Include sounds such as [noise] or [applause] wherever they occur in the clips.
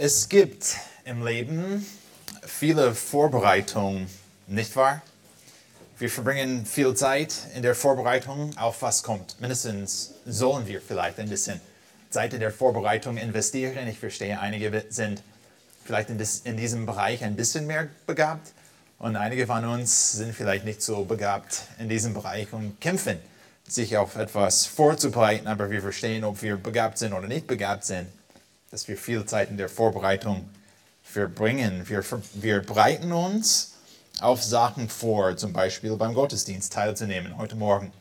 Es gibt im Leben viele Vorbereitungen, nicht wahr? Wir verbringen viel Zeit in der Vorbereitung auf was kommt. Mindestens sollen wir vielleicht ein bisschen Zeit in der Vorbereitung investieren. Ich verstehe, einige sind vielleicht in, diesem Bereich ein bisschen mehr begabt und einige von uns sind vielleicht nicht so begabt in diesem Bereich und kämpfen, sich auf etwas vorzubereiten, aber wir verstehen, ob wir begabt sind oder nicht begabt sind dass wir viel Zeit in der Vorbereitung verbringen. Wir, wir bereiten uns auf Sachen vor, zum Beispiel beim Gottesdienst teilzunehmen heute Morgen.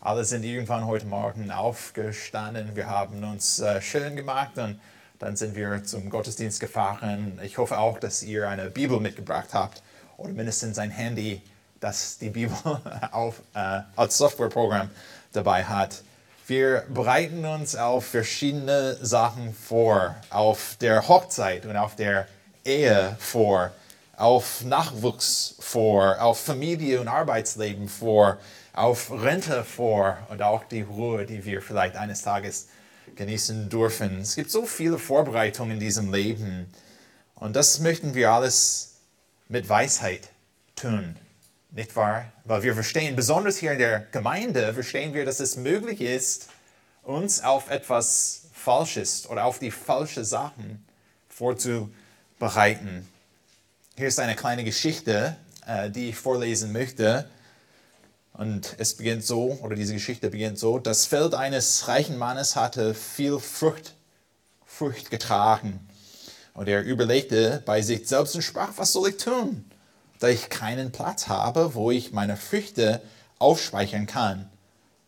Alle sind irgendwann heute Morgen aufgestanden. Wir haben uns äh, schön gemacht und dann sind wir zum Gottesdienst gefahren. Ich hoffe auch, dass ihr eine Bibel mitgebracht habt oder mindestens ein Handy, das die Bibel [laughs] auf, äh, als Softwareprogramm dabei hat. Wir bereiten uns auf verschiedene Sachen vor, auf der Hochzeit und auf der Ehe vor, auf Nachwuchs vor, auf Familie und Arbeitsleben vor, auf Rente vor. Und auch die Ruhe, die wir vielleicht eines Tages genießen dürfen. Es gibt so viele Vorbereitungen in diesem Leben. Und das möchten wir alles mit Weisheit tun. Nicht wahr? Weil wir verstehen, besonders hier in der Gemeinde, verstehen wir, dass es möglich ist, uns auf etwas Falsches oder auf die falschen Sachen vorzubereiten. Hier ist eine kleine Geschichte, äh, die ich vorlesen möchte. Und es beginnt so, oder diese Geschichte beginnt so, das Feld eines reichen Mannes hatte viel Frucht, Frucht getragen. Und er überlegte bei sich selbst und sprach, was soll ich tun? Da ich keinen Platz habe, wo ich meine Früchte aufspeichern kann.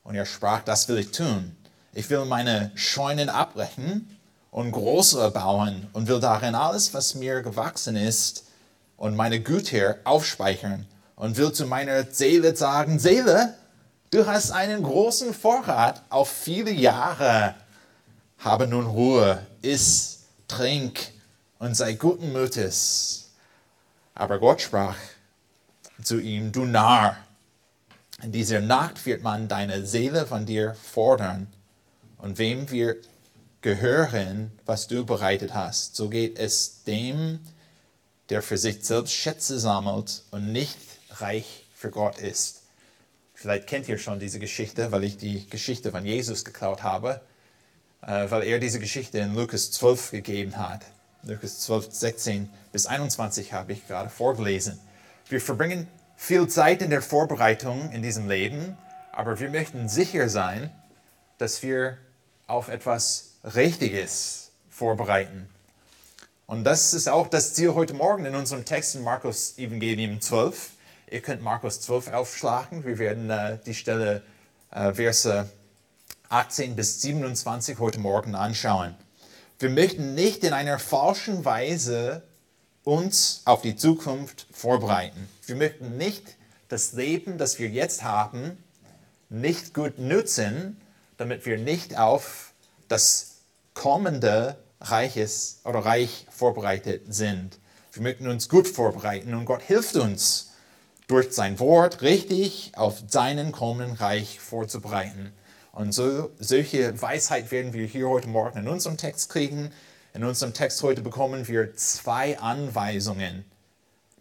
Und er sprach, das will ich tun. Ich will meine Scheunen abbrechen und größere bauen und will darin alles, was mir gewachsen ist, und meine Güter aufspeichern und will zu meiner Seele sagen, Seele, du hast einen großen Vorrat auf viele Jahre. Habe nun Ruhe, iss, trink und sei guten Mutes. Aber Gott sprach zu ihm, du Narr, in dieser Nacht wird man deine Seele von dir fordern. Und wem wir gehören, was du bereitet hast, so geht es dem, der für sich selbst Schätze sammelt und nicht reich für Gott ist. Vielleicht kennt ihr schon diese Geschichte, weil ich die Geschichte von Jesus geklaut habe, äh, weil er diese Geschichte in Lukas 12 gegeben hat. Lukas 12, 16 bis 21 habe ich gerade vorgelesen. Wir verbringen viel Zeit in der Vorbereitung in diesem Leben, aber wir möchten sicher sein, dass wir auf etwas Richtiges vorbereiten. Und das ist auch das Ziel heute Morgen in unserem Text in Markus Evangelium 12. Ihr könnt Markus 12 aufschlagen. Wir werden äh, die Stelle äh, Verse 18 bis 27 heute Morgen anschauen. Wir möchten nicht in einer falschen Weise uns auf die Zukunft vorbereiten. Wir möchten nicht das Leben, das wir jetzt haben, nicht gut nutzen, damit wir nicht auf das kommende Reiches oder Reich vorbereitet sind. Wir möchten uns gut vorbereiten und Gott hilft uns, durch sein Wort richtig auf seinen kommenden Reich vorzubereiten. Und so, solche Weisheit werden wir hier heute Morgen in unserem Text kriegen. In unserem Text heute bekommen wir zwei Anweisungen,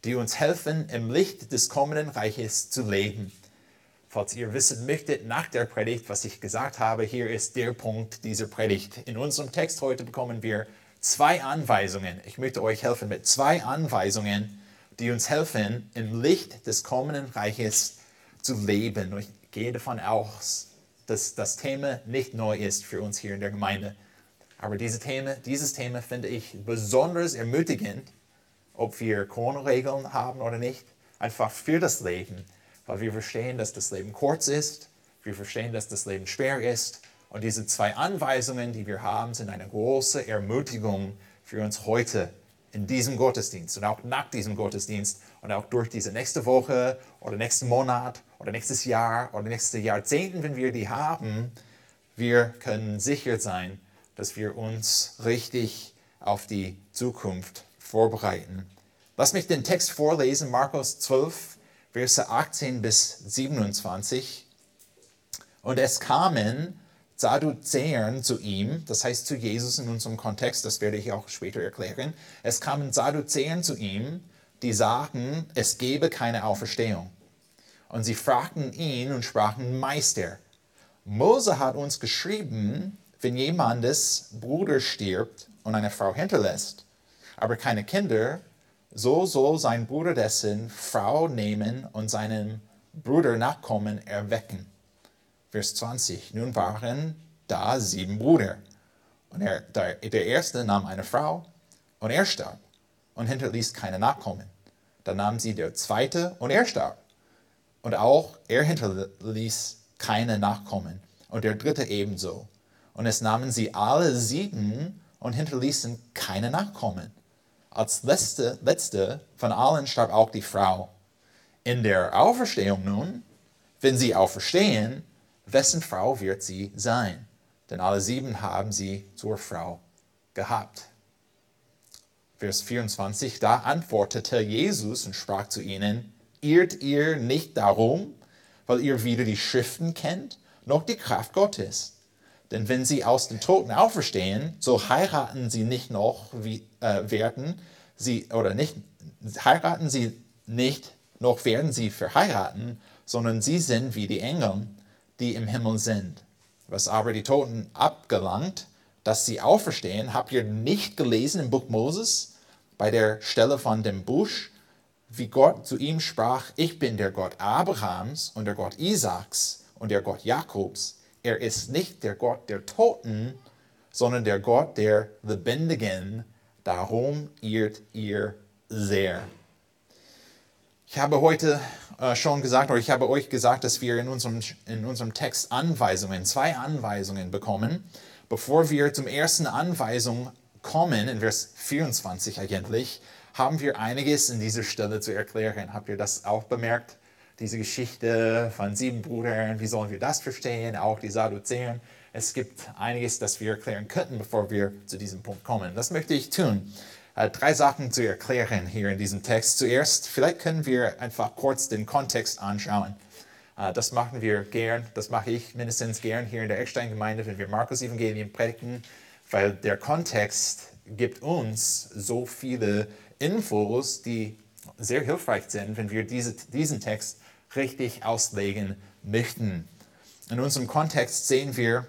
die uns helfen, im Licht des kommenden Reiches zu leben. Falls ihr wissen möchtet nach der Predigt, was ich gesagt habe, hier ist der Punkt dieser Predigt. In unserem Text heute bekommen wir zwei Anweisungen. Ich möchte euch helfen mit zwei Anweisungen, die uns helfen, im Licht des kommenden Reiches zu leben. Ich gehe davon aus, dass das Thema nicht neu ist für uns hier in der Gemeinde. Aber diese Thema, dieses Thema finde ich besonders ermutigend, ob wir Corona-Regeln haben oder nicht, einfach für das Leben, weil wir verstehen, dass das Leben kurz ist, wir verstehen, dass das Leben schwer ist und diese zwei Anweisungen, die wir haben, sind eine große Ermutigung für uns heute in diesem Gottesdienst und auch nach diesem Gottesdienst und auch durch diese nächste Woche oder nächsten Monat oder nächstes Jahr oder nächste Jahrzehnten, wenn wir die haben, wir können sicher sein, dass wir uns richtig auf die Zukunft vorbereiten. Lass mich den Text vorlesen, Markus 12, Verse 18 bis 27. Und es kamen Sadduzäern zu ihm, das heißt zu Jesus in unserem Kontext, das werde ich auch später erklären. Es kamen Sadduzäern zu ihm, die sagten, es gebe keine Auferstehung. Und sie fragten ihn und sprachen, Meister, Mose hat uns geschrieben, wenn jemandes Bruder stirbt und eine Frau hinterlässt, aber keine Kinder, so soll sein Bruder dessen Frau nehmen und seinem Bruder Nachkommen erwecken. Vers 20. Nun waren da sieben Brüder. Und er, der, der erste nahm eine Frau und er starb und hinterließ keine Nachkommen. Dann nahm sie der zweite und er starb. Und auch er hinterließ keine Nachkommen. Und der dritte ebenso. Und es nahmen sie alle sieben und hinterließen keine Nachkommen. Als letzte, letzte von allen starb auch die Frau. In der Auferstehung nun, wenn sie auferstehen, wessen Frau wird sie sein? Denn alle sieben haben sie zur Frau gehabt. Vers 24, da antwortete Jesus und sprach zu ihnen, irrt ihr nicht darum, weil ihr weder die Schriften kennt, noch die Kraft Gottes. Denn wenn sie aus den Toten auferstehen, so heiraten sie nicht noch, wie, äh, werden sie, oder nicht, heiraten sie nicht, noch werden sie verheiraten, sondern sie sind wie die Engel, die im Himmel sind. Was aber die Toten abgelangt, dass sie auferstehen, habt ihr nicht gelesen im Buch Moses bei der Stelle von dem Busch, wie Gott zu ihm sprach, ich bin der Gott Abrahams und der Gott Isaaks und der Gott Jakobs. Er ist nicht der Gott der Toten, sondern der Gott der Lebendigen. Darum irrt ihr sehr. Ich habe heute äh, schon gesagt, oder ich habe euch gesagt, dass wir in unserem, in unserem Text Anweisungen, zwei Anweisungen bekommen. Bevor wir zum ersten Anweisung kommen, in Vers 24 eigentlich, haben wir einiges in dieser Stelle zu erklären. Habt ihr das auch bemerkt? Diese Geschichte von sieben Brüdern, wie sollen wir das verstehen? Auch die Sadduzäer. Es gibt einiges, das wir erklären könnten, bevor wir zu diesem Punkt kommen. Das möchte ich tun. Äh, drei Sachen zu erklären hier in diesem Text. Zuerst, vielleicht können wir einfach kurz den Kontext anschauen. Äh, das machen wir gern, das mache ich mindestens gern hier in der Eckstein-Gemeinde, wenn wir Markus-Evangelium predigen, weil der Kontext gibt uns so viele Infos, die sehr hilfreich sind, wenn wir diese, diesen Text richtig auslegen möchten. In unserem Kontext sehen wir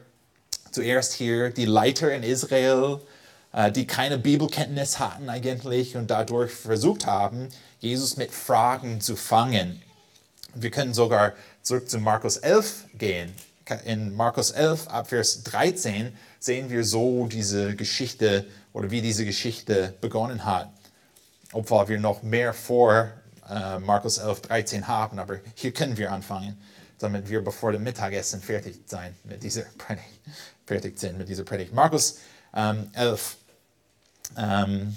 zuerst hier die Leiter in Israel, äh, die keine Bibelkenntnis hatten eigentlich und dadurch versucht haben, Jesus mit Fragen zu fangen. Wir können sogar zurück zu Markus 11 gehen. In Markus 11 ab Vers 13 sehen wir so diese Geschichte oder wie diese Geschichte begonnen hat obwohl wir noch mehr vor äh, Markus 11, 13 haben, aber hier können wir anfangen, damit wir bevor dem Mittagessen fertig sein mit dieser Predigt, fertig sind mit dieser Predigt. Markus ähm, 11. Ähm,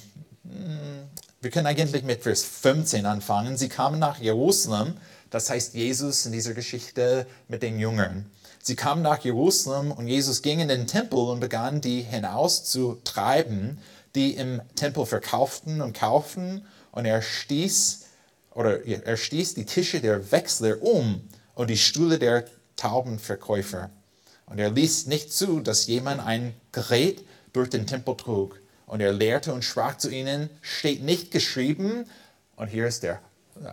wir können eigentlich mit Vers 15 anfangen. Sie kamen nach Jerusalem, das heißt Jesus in dieser Geschichte mit den Jüngern. Sie kamen nach Jerusalem und Jesus ging in den Tempel und begann die hinauszutreiben die im Tempel verkauften und kauften und er stieß oder er stieß die Tische der Wechsler um und die Stühle der Taubenverkäufer. Und er ließ nicht zu, dass jemand ein Gerät durch den Tempel trug. Und er lehrte und sprach zu ihnen, steht nicht geschrieben, und hier ist der,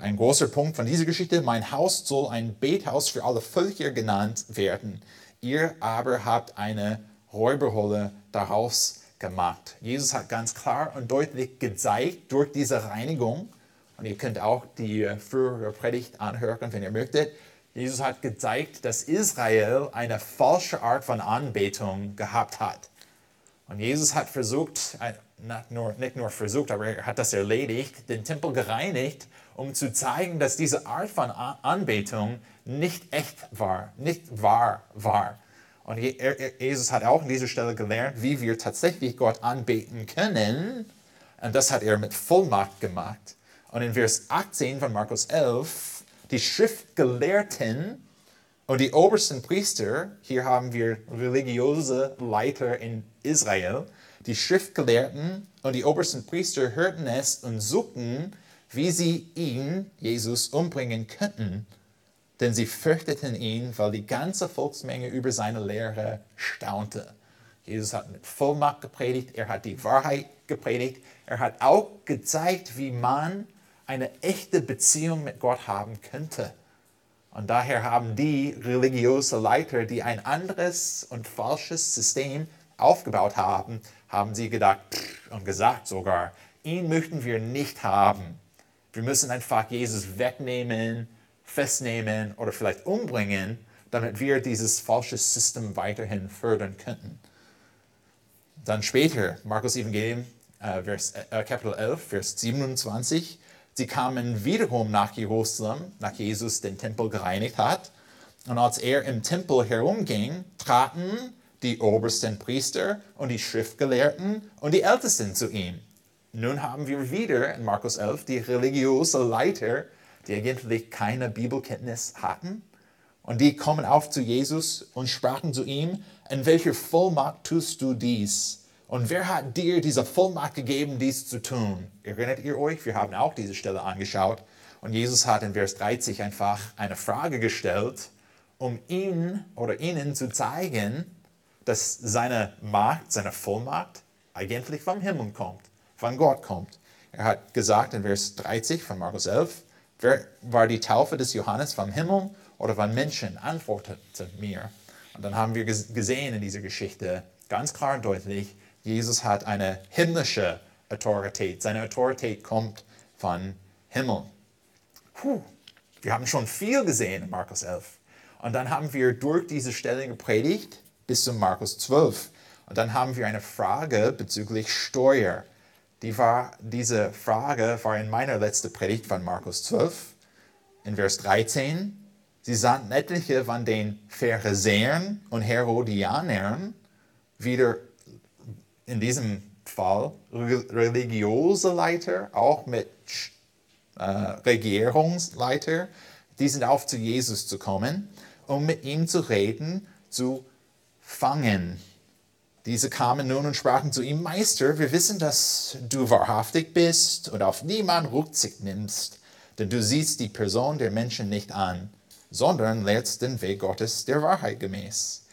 ein großer Punkt von dieser Geschichte, mein Haus soll ein Bethaus für alle Völker genannt werden. Ihr aber habt eine Räuberhole daraus gemacht. Jesus hat ganz klar und deutlich gezeigt durch diese Reinigung, und ihr könnt auch die frühere Predigt anhören, wenn ihr möchtet, Jesus hat gezeigt, dass Israel eine falsche Art von Anbetung gehabt hat. Und Jesus hat versucht, äh, nicht nur, nicht nur versucht, aber er hat das erledigt, den Tempel gereinigt, um zu zeigen, dass diese Art von Anbetung nicht echt war, nicht wahr war. Und Jesus hat auch an dieser Stelle gelernt, wie wir tatsächlich Gott anbeten können. Und das hat er mit Vollmacht gemacht. Und in Vers 18 von Markus 11, die Schriftgelehrten und die obersten Priester, hier haben wir religiöse Leiter in Israel, die Schriftgelehrten und die obersten Priester hörten es und suchten, wie sie ihn, Jesus, umbringen könnten denn sie fürchteten ihn, weil die ganze Volksmenge über seine Lehre staunte. Jesus hat mit Vollmacht gepredigt, er hat die Wahrheit gepredigt, er hat auch gezeigt, wie man eine echte Beziehung mit Gott haben könnte. Und daher haben die religiösen Leiter, die ein anderes und falsches System aufgebaut haben, haben sie gedacht und gesagt sogar, ihn möchten wir nicht haben. Wir müssen einfach Jesus wegnehmen, festnehmen oder vielleicht umbringen, damit wir dieses falsche System weiterhin fördern könnten. Dann später, Markus Evangelium, äh, Vers, äh, Kapitel 11, Vers 27, sie kamen wiederum nach Jerusalem, nach Jesus den Tempel gereinigt hat. Und als er im Tempel herumging, traten die obersten Priester und die Schriftgelehrten und die Ältesten zu ihm. Nun haben wir wieder in Markus 11 die religiösen Leiter, die eigentlich keine Bibelkenntnis hatten. Und die kommen auf zu Jesus und sprachen zu ihm, in welcher Vollmacht tust du dies? Und wer hat dir diese Vollmacht gegeben, dies zu tun? Erinnert ihr euch? Wir haben auch diese Stelle angeschaut. Und Jesus hat in Vers 30 einfach eine Frage gestellt, um ihn oder ihnen zu zeigen, dass seine Macht, seine Vollmacht eigentlich vom Himmel kommt, von Gott kommt. Er hat gesagt in Vers 30 von Markus 11, wer war die Taufe des Johannes vom Himmel oder von Menschen? Antwortete mir. Und dann haben wir gesehen in dieser Geschichte ganz klar und deutlich, Jesus hat eine himmlische Autorität. Seine Autorität kommt von Himmel. Puh, wir haben schon viel gesehen in Markus 11. Und dann haben wir durch diese Stelle gepredigt bis zu Markus 12. Und dann haben wir eine Frage bezüglich Steuer. Die war, diese Frage war in meiner letzten Predigt von Markus 12, in Vers 13. Sie sandten etliche von den Pharisäern und Herodianern, wieder in diesem Fall religiöse Leiter, auch mit äh, Regierungsleiter, die sind auf zu Jesus zu kommen, um mit ihm zu reden, zu fangen. Diese kamen nun und sprachen zu ihm, Meister, wir wissen, dass du wahrhaftig bist und auf niemand Rücksicht nimmst, denn du siehst die Person der Menschen nicht an, sondern lehrst den Weg Gottes der Wahrheit gemäß.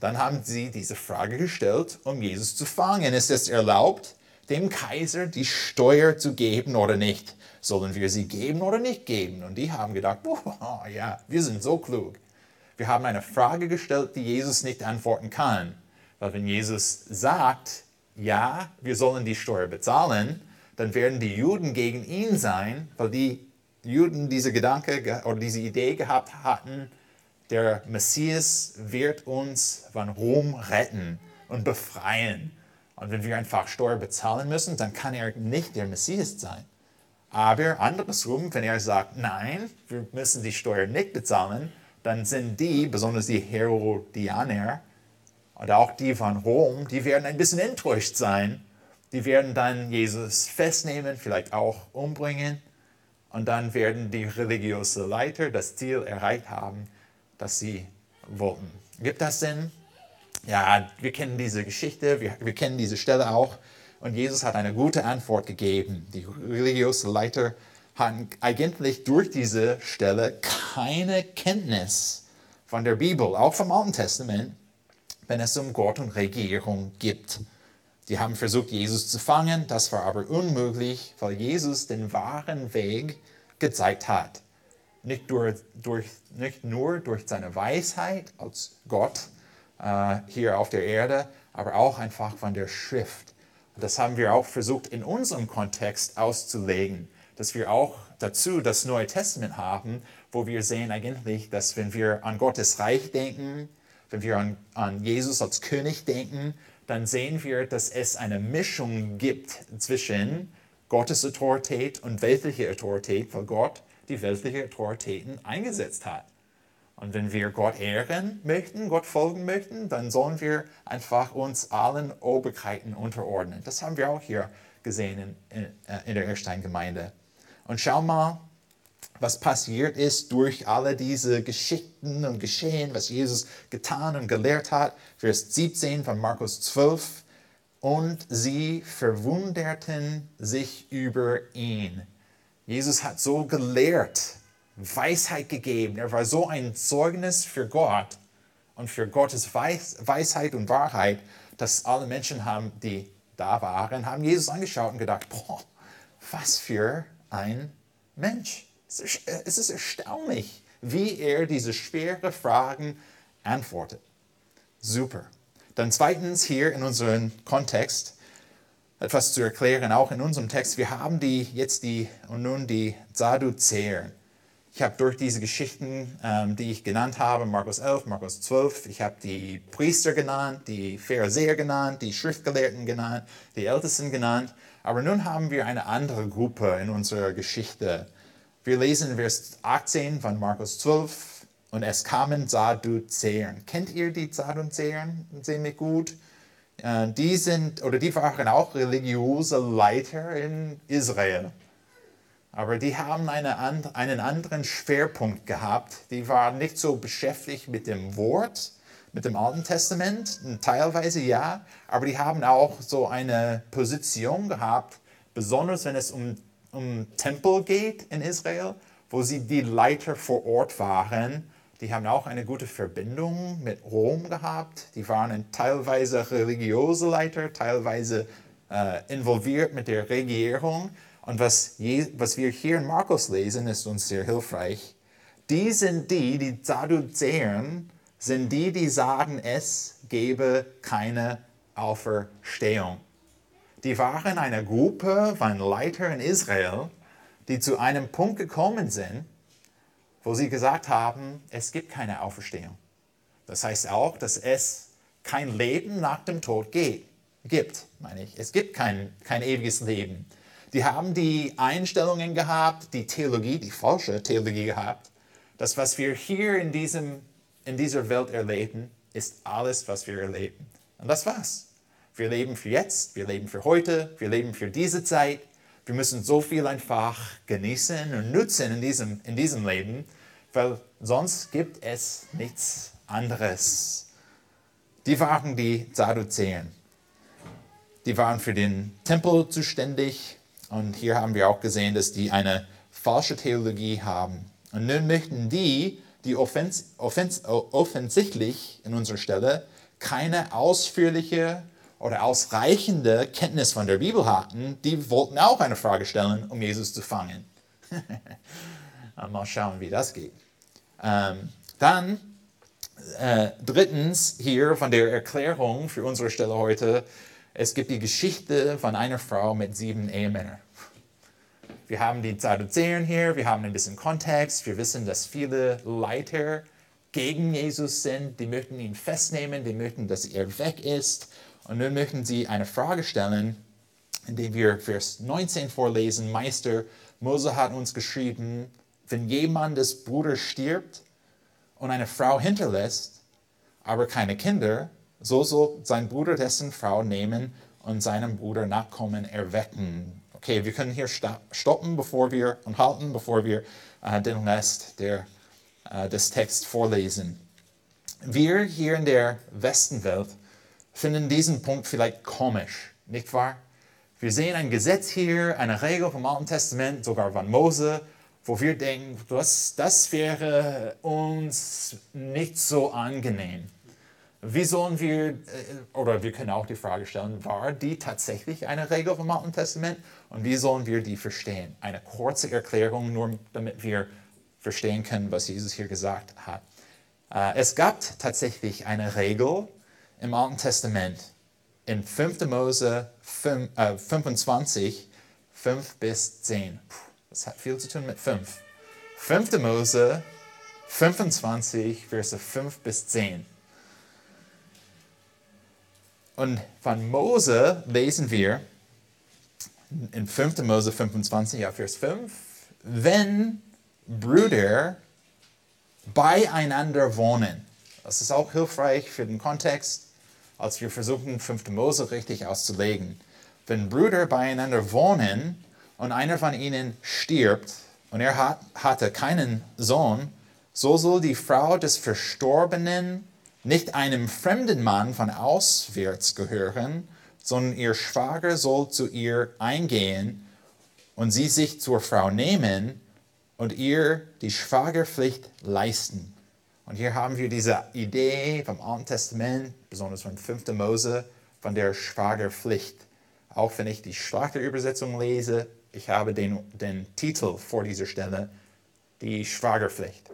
Dann haben sie diese Frage gestellt, um Jesus zu fangen. Ist es erlaubt, dem Kaiser die Steuer zu geben oder nicht? Sollen wir sie geben oder nicht geben? Und die haben gedacht, oh, ja, wir sind so klug. Wir haben eine Frage gestellt, die Jesus nicht antworten kann. Weil wenn Jesus sagt, ja, wir sollen die Steuer bezahlen, dann werden die Juden gegen ihn sein, weil die Juden diese Gedanke oder diese Idee gehabt hatten, der Messias wird uns von Rom retten und befreien. Und wenn wir einfach Steuer bezahlen müssen, dann kann er nicht der Messias sein. Aber andersrum, wenn er sagt, nein, wir müssen die Steuer nicht bezahlen, dann sind die, besonders die Herodianer und auch die von Rom, die werden ein bisschen enttäuscht sein. Die werden dann Jesus festnehmen, vielleicht auch umbringen. Und dann werden die religiösen Leiter das Ziel erreicht haben, das sie wollten. Gibt das Sinn? Ja, wir kennen diese Geschichte, wir, wir kennen diese Stelle auch. Und Jesus hat eine gute Antwort gegeben. Die religiösen Leiter haben eigentlich durch diese Stelle keine Kenntnis von der Bibel, auch vom Alten Testament, wenn es um Gott und Regierung geht. Die haben versucht, Jesus zu fangen, das war aber unmöglich, weil Jesus den wahren Weg gezeigt hat. Nicht, durch, durch, nicht nur durch seine Weisheit als Gott äh, hier auf der Erde, aber auch einfach von der Schrift. Das haben wir auch versucht in unserem Kontext auszulegen dass wir auch dazu das Neue Testament haben, wo wir sehen eigentlich, dass wenn wir an Gottes Reich denken, wenn wir an, an Jesus als König denken, dann sehen wir, dass es eine Mischung gibt zwischen Gottes Autorität und weltliche Autorität, weil Gott die weltliche Autoritäten eingesetzt hat. Und wenn wir Gott ehren möchten, Gott folgen möchten, dann sollen wir einfach uns allen Obrigkeiten unterordnen. Das haben wir auch hier gesehen in, in, in der Erstein-Gemeinde. Und schau mal, was passiert ist durch alle diese Geschichten und Geschehen, was Jesus getan und gelehrt hat. Vers 17 von Markus 12. Und sie verwunderten sich über ihn. Jesus hat so gelehrt, Weisheit gegeben. Er war so ein Zeugnis für Gott und für Gottes Weis Weisheit und Wahrheit, dass alle Menschen haben, die da waren, haben Jesus angeschaut und gedacht, boah, was für ein Mensch. Es ist erstaunlich, wie er diese schweren Fragen antwortet. Super. Dann zweitens hier in unserem Kontext etwas zu erklären, auch in unserem Text. Wir haben die jetzt die und nun die Sadduzäer. Ich habe durch diese Geschichten, ähm, die ich genannt habe, Markus 11, Markus 12, ich habe die Priester genannt, die Pharisäer genannt, die Schriftgelehrten genannt, die Ältesten genannt. Aber nun haben wir eine andere Gruppe in unserer Geschichte. Wir lesen Vers 18 von Markus 12 und es kamen Sadduzäern. Kennt ihr die Sadduzäern ziemlich gut? Äh, die sind oder die waren auch religiöse Leiter in Israel. Aber die haben eine, einen anderen Schwerpunkt gehabt. Die waren nicht so beschäftigt mit dem Wort, mit dem Alten Testament, teilweise ja, aber die haben auch so eine Position gehabt, besonders wenn es um, um Tempel geht in Israel, wo sie die Leiter vor Ort waren. Die haben auch eine gute Verbindung mit Rom gehabt. Die waren teilweise religiöse Leiter, teilweise äh, involviert mit der Regierung. Und was, je, was wir hier in Markus lesen, ist uns sehr hilfreich. Die sind die, die Sadduzäern, sind die, die sagen, es gebe keine Auferstehung. Die waren eine Gruppe von Leitern in Israel, die zu einem Punkt gekommen sind, wo sie gesagt haben, es gibt keine Auferstehung. Das heißt auch, dass es kein Leben nach dem Tod geht, gibt, meine ich. Es gibt kein, kein ewiges Leben. Die haben die Einstellungen gehabt, die Theologie, die falsche Theologie gehabt. Das, was wir hier in, diesem, in dieser Welt erleben, ist alles, was wir erleben. Und das war's. Wir leben für jetzt, wir leben für heute, wir leben für diese Zeit. Wir müssen so viel einfach genießen und nutzen in diesem, in diesem Leben, weil sonst gibt es nichts anderes. Die waren die Sadduzäen. Die waren für den Tempel zuständig, und hier haben wir auch gesehen, dass die eine falsche Theologie haben. Und nun möchten die, die offens offens offensichtlich in unserer Stelle keine ausführliche oder ausreichende Kenntnis von der Bibel hatten, die wollten auch eine Frage stellen, um Jesus zu fangen. [laughs] Mal schauen, wie das geht. Ähm, dann äh, drittens hier von der Erklärung für unsere Stelle heute es gibt die Geschichte von einer Frau mit sieben Ehemännern. Wir haben die Sadduzäer hier, wir haben ein bisschen Kontext, wir wissen, dass viele Leiter gegen Jesus sind, die möchten ihn festnehmen, die möchten, dass er weg ist. Und nun möchten sie eine Frage stellen, indem wir Vers 19 vorlesen. Meister, Mose hat uns geschrieben, wenn jemand des Bruders stirbt und eine Frau hinterlässt, aber keine Kinder, so soll sein Bruder dessen Frau nehmen und seinem Bruder Nachkommen erwecken. Okay, wir können hier stoppen, bevor wir und halten, bevor wir äh, den Rest der, äh, des Texts vorlesen. Wir hier in der Westenwelt finden diesen Punkt vielleicht komisch, nicht wahr? Wir sehen ein Gesetz hier, eine Regel vom Alten Testament, sogar von Mose, wo wir denken, das, das wäre uns nicht so angenehm. Wie sollen wir, äh, oder wir können auch die Frage stellen, war die tatsächlich eine Regel vom Alten Testament und wie sollen wir die verstehen? Eine kurze Erklärung, nur damit wir verstehen können, was Jesus hier gesagt hat. Äh, es gab tatsächlich eine Regel im Alten Testament in 5. Mose 5, äh, 25, 5 bis 10. Das hat viel zu tun mit 5. 5. Mose 25, Verse 5 bis 10. Und von Mose lesen wir in 5. Mose 25, Vers 5, wenn Brüder beieinander wohnen. Das ist auch hilfreich für den Kontext, als wir versuchen, 5. Mose richtig auszulegen. Wenn Brüder beieinander wohnen und einer von ihnen stirbt und er hat, hatte keinen Sohn, so soll die Frau des Verstorbenen nicht einem fremden Mann von auswärts gehören, sondern ihr Schwager soll zu ihr eingehen und sie sich zur Frau nehmen und ihr die Schwagerpflicht leisten. Und hier haben wir diese Idee vom Alten Testament, besonders von 5. Mose, von der Schwagerpflicht. Auch wenn ich die Schlachterübersetzung lese, ich habe den, den Titel vor dieser Stelle, die Schwagerpflicht.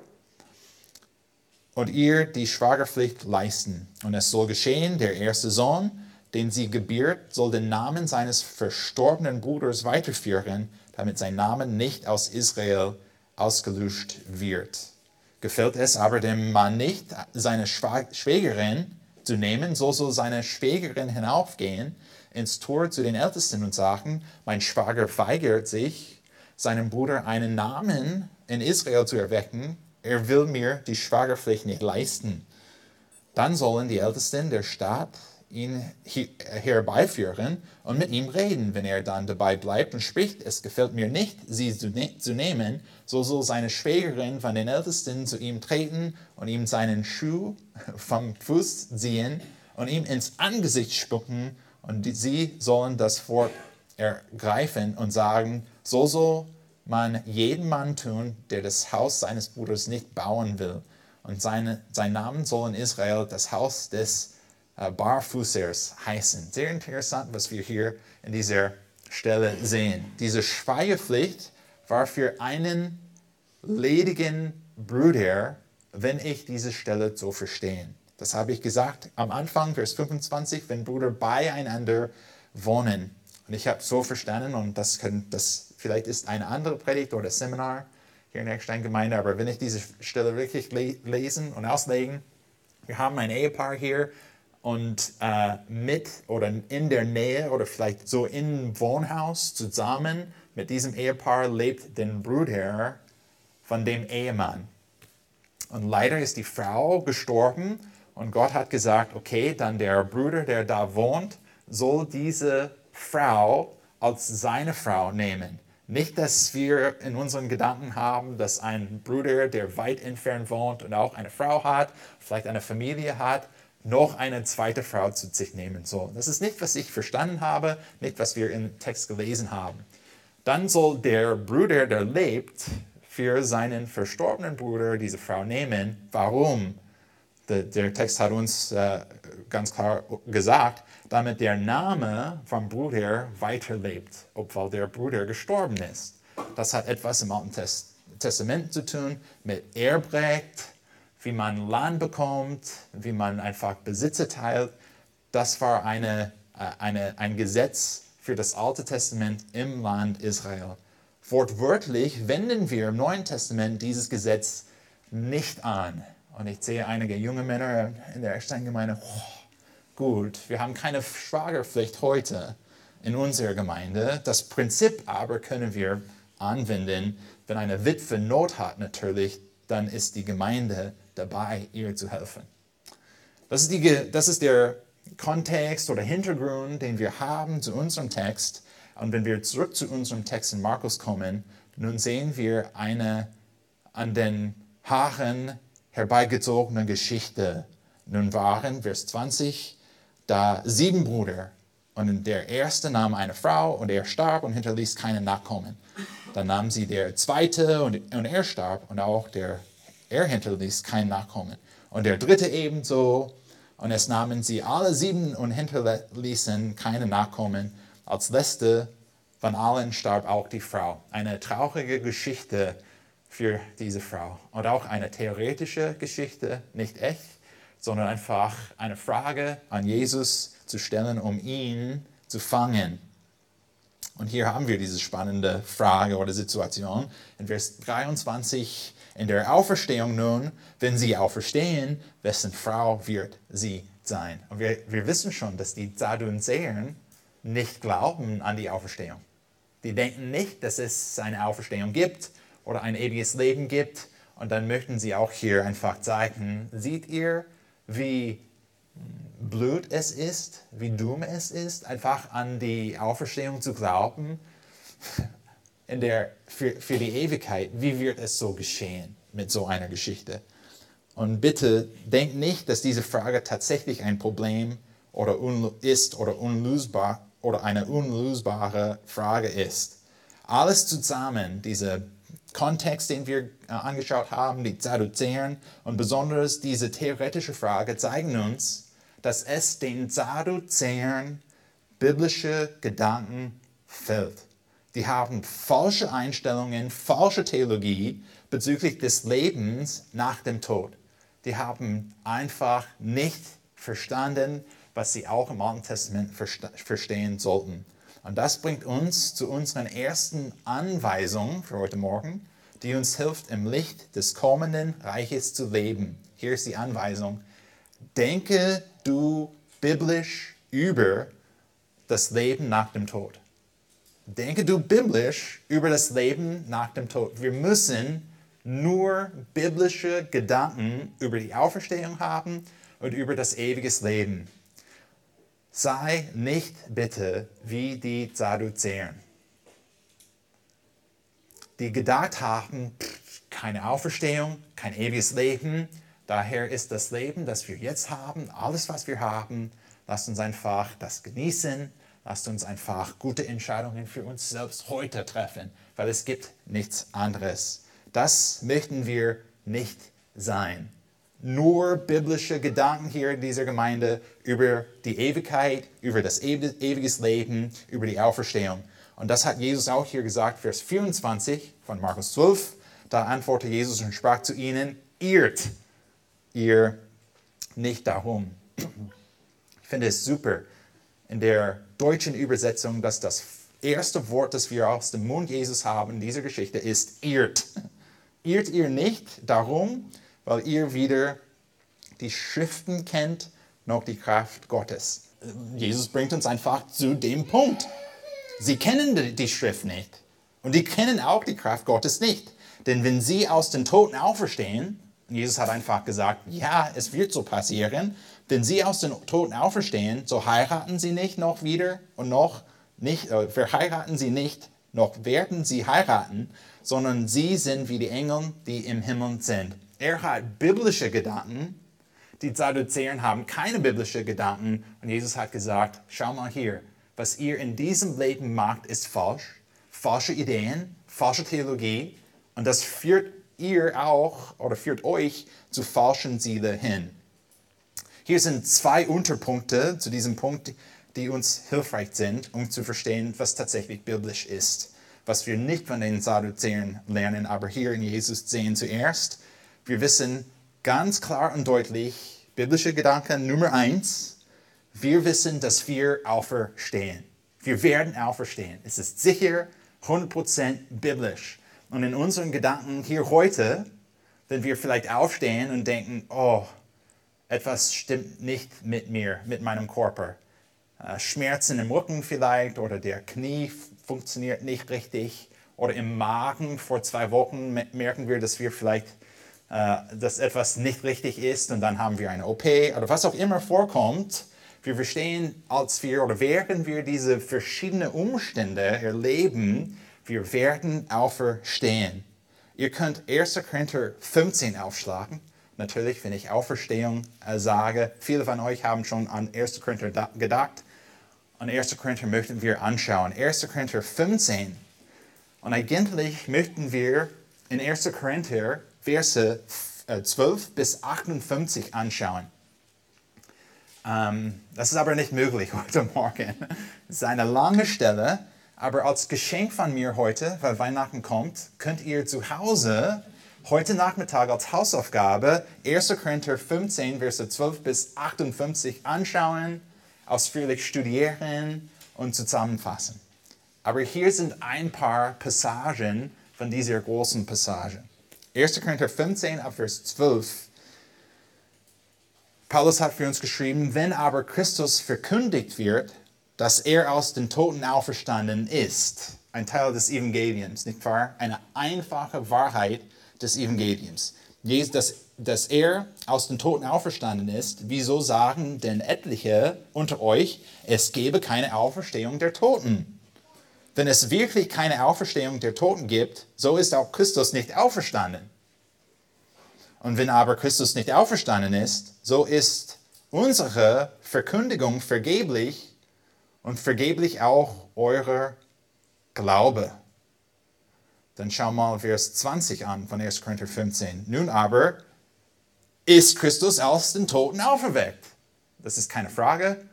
Und ihr die Schwagerpflicht leisten. Und es soll geschehen, der erste Sohn, den sie gebiert, soll den Namen seines verstorbenen Bruders weiterführen, damit sein Name nicht aus Israel ausgelöscht wird. Gefällt es aber dem Mann nicht, seine Schwägerin zu nehmen, so soll seine Schwägerin hinaufgehen ins Tor zu den Ältesten und sagen, mein Schwager weigert sich, seinem Bruder einen Namen in Israel zu erwecken, er will mir die Schwagerpflicht nicht leisten. Dann sollen die Ältesten der Stadt ihn herbeiführen und mit ihm reden. Wenn er dann dabei bleibt und spricht, es gefällt mir nicht, sie zu, ne zu nehmen, so soll seine Schwägerin von den Ältesten zu ihm treten und ihm seinen Schuh [laughs] vom Fuß ziehen und ihm ins Angesicht spucken und sie sollen das Wort ergreifen und sagen, so soll man jeden Mann tun, der das Haus seines Bruders nicht bauen will. Und seine, sein Name soll in Israel das Haus des äh, Barfußers heißen. Sehr interessant, was wir hier in dieser Stelle sehen. Diese Schweigepflicht war für einen ledigen Bruder, wenn ich diese Stelle so verstehe. Das habe ich gesagt am Anfang, Vers 25, wenn Brüder beieinander wohnen. Und ich habe so verstanden, und das, können, das vielleicht ist eine andere Predigt oder Seminar hier in der Eckstein-Gemeinde, aber wenn ich diese Stelle wirklich lesen und auslegen, wir haben ein Ehepaar hier und äh, mit oder in der Nähe oder vielleicht so im Wohnhaus zusammen mit diesem Ehepaar lebt der Bruder von dem Ehemann. Und leider ist die Frau gestorben und Gott hat gesagt, okay, dann der Bruder, der da wohnt, soll diese Frau als seine Frau nehmen. Nicht, dass wir in unseren Gedanken haben, dass ein Bruder, der weit entfernt wohnt und auch eine Frau hat, vielleicht eine Familie hat, noch eine zweite Frau zu sich nehmen soll. Das ist nicht, was ich verstanden habe, nicht, was wir im Text gelesen haben. Dann soll der Bruder, der lebt, für seinen verstorbenen Bruder diese Frau nehmen. Warum? Der, Text hat uns äh, ganz klar gesagt, damit der Name vom Bruder weiterlebt, obwohl der Bruder gestorben ist. Das hat etwas im Alten Testament zu tun mit Erbrecht, wie man Land bekommt, wie man einfach Besitze teilt. Das war eine, äh, eine, ein Gesetz für das Alte Testament im Land Israel. Wortwörtlich wenden wir im Neuen Testament dieses Gesetz nicht an. Und ich sehe einige junge Männer in der Ecksteingemeinde, oh, gut, wir haben keine Schwagerpflicht heute in unserer Gemeinde. Das Prinzip aber können wir anwenden, wenn eine Witwe Not hat natürlich, dann ist die Gemeinde dabei, ihr zu helfen. Das ist, die, das ist der Kontext oder Hintergrund, den wir haben zu unserem Text. Und wenn wir zurück zu unserem Text in Markus kommen, nun sehen wir eine an den Haaren herbeigezogene Geschichte. Nun waren, Vers 20, da sieben Brüder. Und der erste nahm eine Frau und er starb und hinterließ keine Nachkommen. Dann nahm sie der zweite und, und er starb und auch der er hinterließ kein Nachkommen. Und der dritte ebenso. Und es nahmen sie alle sieben und hinterließen keine Nachkommen. Als letzte von allen starb auch die Frau. Eine traurige Geschichte für diese Frau. Und auch eine theoretische Geschichte, nicht echt, sondern einfach eine Frage an Jesus zu stellen, um ihn zu fangen. Und hier haben wir diese spannende Frage oder Situation. In Vers 23 in der Auferstehung nun, wenn sie auferstehen, wessen Frau wird sie sein? Und wir, wir wissen schon, dass die Sadduzäer nicht glauben an die Auferstehung. Die denken nicht, dass es eine Auferstehung gibt oder ein ewiges Leben gibt. Und dann möchten sie auch hier einfach zeigen, seht ihr, wie blöd es ist, wie dumm es ist, einfach an die Auferstehung zu glauben in der, für, für die Ewigkeit, wie wird es so geschehen mit so einer Geschichte? Und bitte denkt nicht, dass diese Frage tatsächlich ein Problem oder ist oder unlösbar oder eine unlösbare Frage ist. Alles zusammen, diese Kontext, den wir äh, angeschaut haben, die Sadduzäern und besonders diese theoretische Frage zeigen uns, dass es den Sadduzäern biblische Gedanken fehlt. Die haben falsche Einstellungen, falsche Theologie bezüglich des Lebens nach dem Tod. Die haben einfach nicht verstanden, was sie auch im Alten Testament verstehen sollten. Und das bringt uns zu unseren ersten Anweisungen für heute Morgen, die uns hilft, im Licht des kommenden Reiches zu leben. Hier ist die Anweisung. Denke du biblisch über das Leben nach dem Tod. Denke du biblisch über das Leben nach dem Tod. Wir müssen nur biblische Gedanken über die Auferstehung haben und über das ewige Leben. Sei nicht bitte wie die Sadduzäer, die gedacht haben, keine Auferstehung, kein ewiges Leben, daher ist das Leben, das wir jetzt haben, alles, was wir haben, lasst uns einfach das genießen, lasst uns einfach gute Entscheidungen für uns selbst heute treffen, weil es gibt nichts anderes. Das möchten wir nicht sein nur biblische Gedanken hier in dieser Gemeinde über die Ewigkeit, über das ewiges Leben, über die Auferstehung. Und das hat Jesus auch hier gesagt, Vers 24 von Markus 12. Da antwortete Jesus und sprach zu ihnen, irrt ihr nicht darum. Ich finde es super in der deutschen Übersetzung, dass das erste Wort, das wir aus dem Mund Jesus haben in dieser Geschichte, ist irrt. Irrt [laughs] ihr nicht darum, weil ihr wieder die Schriften kennt, noch die Kraft Gottes. Jesus bringt uns einfach zu dem Punkt. Sie kennen die Schrift nicht und die kennen auch die Kraft Gottes nicht. Denn wenn sie aus den Toten auferstehen, Jesus hat einfach gesagt, ja, es wird so passieren, wenn sie aus den Toten auferstehen, so heiraten sie nicht noch wieder und noch nicht, äh, verheiraten sie nicht, noch werden sie heiraten, sondern sie sind wie die Engel, die im Himmel sind. Er hat biblische Gedanken. Die Sadduzäer haben keine biblischen Gedanken. Und Jesus hat gesagt, schau mal hier, was ihr in diesem Leben macht, ist falsch. Falsche Ideen, falsche Theologie. Und das führt ihr auch oder führt euch zu falschen Zielen hin. Hier sind zwei Unterpunkte zu diesem Punkt, die uns hilfreich sind, um zu verstehen, was tatsächlich biblisch ist. Was wir nicht von den Sadduzäern lernen, aber hier in Jesus sehen zuerst. Wir wissen ganz klar und deutlich, biblische Gedanken Nummer eins, wir wissen, dass wir auferstehen. Wir werden auferstehen. Es ist sicher 100% biblisch. Und in unseren Gedanken hier heute, wenn wir vielleicht aufstehen und denken, oh, etwas stimmt nicht mit mir, mit meinem Körper. Äh, Schmerzen im Rücken vielleicht oder der Knie funktioniert nicht richtig oder im Magen vor zwei Wochen merken wir, dass wir vielleicht äh, dass etwas nicht richtig ist und dann haben wir eine OP oder was auch immer vorkommt. Wir verstehen, als wir oder während wir diese verschiedenen Umstände erleben, wir werden auferstehen. Ihr könnt 1. Korinther 15 aufschlagen. Natürlich, wenn ich Auferstehung äh, sage, viele von euch haben schon an 1. Korinther gedacht. An 1. Korinther möchten wir anschauen. 1. Korinther 15. Und eigentlich möchten wir in 1. Korinther Verse 12 äh, bis 58 anschauen. Ähm, das ist aber nicht möglich [laughs] heute Morgen. Es ist eine lange Stelle, aber als Geschenk von mir heute, weil Weihnachten kommt, könnt ihr zu Hause heute Nachmittag als Hausaufgabe 1. Korinther 15, Verse 12 bis 58 anschauen, ausführlich studieren und zusammenfassen. Aber hier sind ein paar Passagen von dieser großen Passage. 1. Korinther 15, Vers 12. Paulus hat für uns geschrieben, wenn aber Christus verkündigt wird, dass er aus den Toten auferstanden ist, ein Teil des Evangeliums, nicht wahr? Eine einfache Wahrheit des Evangeliums. Dass, dass er aus den Toten auferstanden ist, wieso sagen denn etliche unter euch, es gebe keine Auferstehung der Toten? Wenn es wirklich keine Auferstehung der Toten gibt, so ist auch Christus nicht auferstanden. Und wenn aber Christus nicht auferstanden ist, so ist unsere Verkündigung vergeblich und vergeblich auch euer Glaube. Dann schau mal Vers 20 an von 1. Korinther 15. Nun aber ist Christus aus den Toten auferweckt. Das ist keine Frage.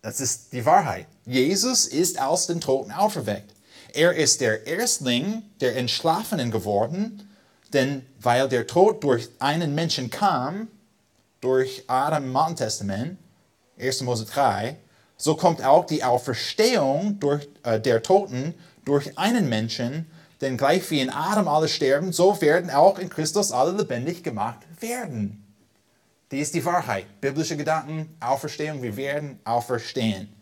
Das ist die Wahrheit. Jesus ist aus den Toten auferweckt. Er ist der Erstling der Entschlafenen geworden, denn weil der Tod durch einen Menschen kam, durch Adam im Alten Testament, 1. Mose 3, so kommt auch die Auferstehung durch, äh, der Toten durch einen Menschen, denn gleich wie in Adam alle sterben, so werden auch in Christus alle lebendig gemacht werden. Die ist die Wahrheit. Biblische Gedanken, Auferstehung, wir werden auferstehen.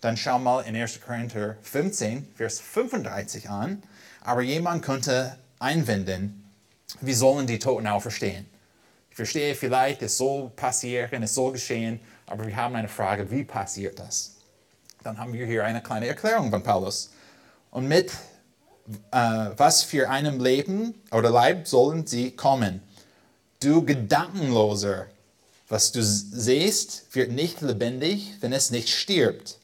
Dann schau mal in 1. Korinther 15, Vers 35 an. Aber jemand könnte einwenden, wie sollen die Toten auferstehen? Ich verstehe vielleicht, es soll passieren, es soll geschehen, aber wir haben eine Frage, wie passiert das? Dann haben wir hier eine kleine Erklärung von Paulus. Und mit äh, was für einem Leben oder Leib sollen sie kommen? Du Gedankenloser, was du siehst, wird nicht lebendig, wenn es nicht stirbt.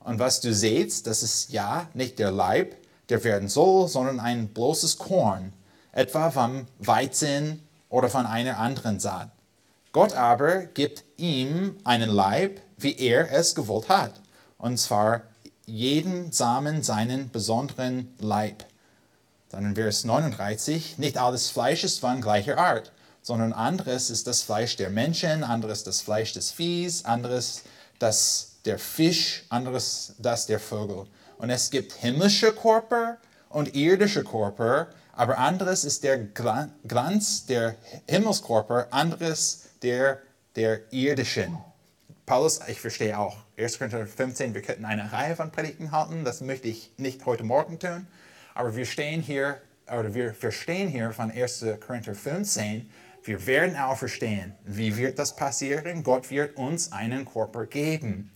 Und was du siehst, das ist ja nicht der Leib, der werden soll, sondern ein bloßes Korn, etwa vom Weizen oder von einer anderen Saat. Gott aber gibt ihm einen Leib, wie er es gewollt hat, und zwar jeden Samen seinen besonderen Leib. Dann in Vers 39, nicht alles Fleisch ist von gleicher Art, sondern anderes ist das Fleisch der Menschen, anderes das Fleisch des Viehs, anderes das der Fisch, anderes das der Vögel. Und es gibt himmlische Körper und irdische Körper, aber anderes ist der Glanz der Himmelskörper, anderes der der irdischen. Paulus, ich verstehe auch. 1. Korinther 15, wir könnten eine Reihe von Predigten halten, das möchte ich nicht heute Morgen tun, aber wir stehen hier, oder wir verstehen hier von 1. Korinther 15, wir werden auferstehen. Wie wird das passieren? Gott wird uns einen Körper geben,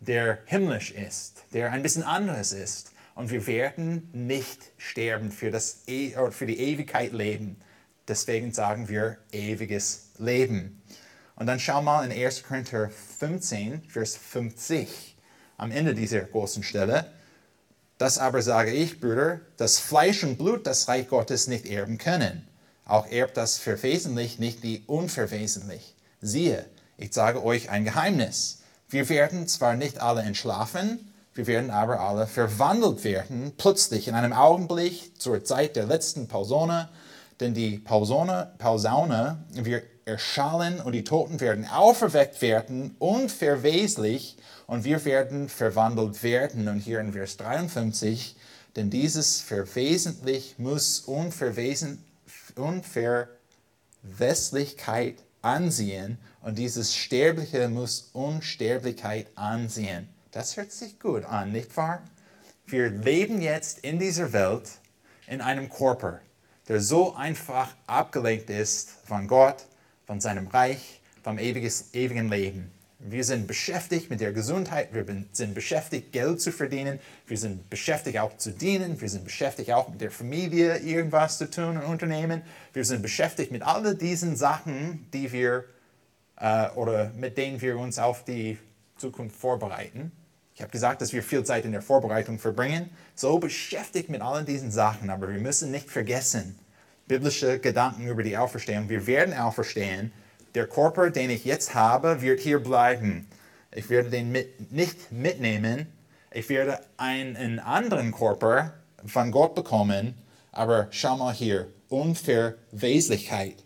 der himmlisch ist, der ein bisschen anderes ist. Und wir werden nicht sterben für, das, e für die Ewigkeit leben. Deswegen sagen wir ewiges Leben. Und dann schau mal in 1. Korinther 15, Vers 50, am Ende dieser großen Stelle. Das aber sage ich, Brüder, dass Fleisch und Blut das Reich Gottes nicht erben können auch erbt das verwesentlich nicht die unverwesentlich. Siehe, ich sage euch ein Geheimnis. Wir werden zwar nicht alle entschlafen, wir werden aber alle verwandelt werden, plötzlich in einem Augenblick zur Zeit der letzten Pausone, denn die Pausone, Pausaune wird erschallen und die Toten werden auferweckt werden, unverweslich, und wir werden verwandelt werden. Und hier in Vers 53, denn dieses verwesentlich muss unverwesentlich Unverwestlichkeit ansehen und dieses Sterbliche muss Unsterblichkeit ansehen. Das hört sich gut an, nicht wahr? Wir leben jetzt in dieser Welt in einem Körper, der so einfach abgelenkt ist von Gott, von seinem Reich, vom ewigen Leben. Wir sind beschäftigt mit der Gesundheit, wir sind beschäftigt, Geld zu verdienen, wir sind beschäftigt auch zu dienen, wir sind beschäftigt auch mit der Familie irgendwas zu tun und unternehmen. Wir sind beschäftigt mit all diesen Sachen, die wir äh, oder mit denen wir uns auf die Zukunft vorbereiten. Ich habe gesagt, dass wir viel Zeit in der Vorbereitung verbringen. So beschäftigt mit all diesen Sachen, aber wir müssen nicht vergessen, biblische Gedanken über die Auferstehung. Wir werden auferstehen der Körper, den ich jetzt habe, wird hier bleiben. Ich werde den mit, nicht mitnehmen. Ich werde einen anderen Körper von Gott bekommen. Aber schau mal hier, Unverweslichkeit,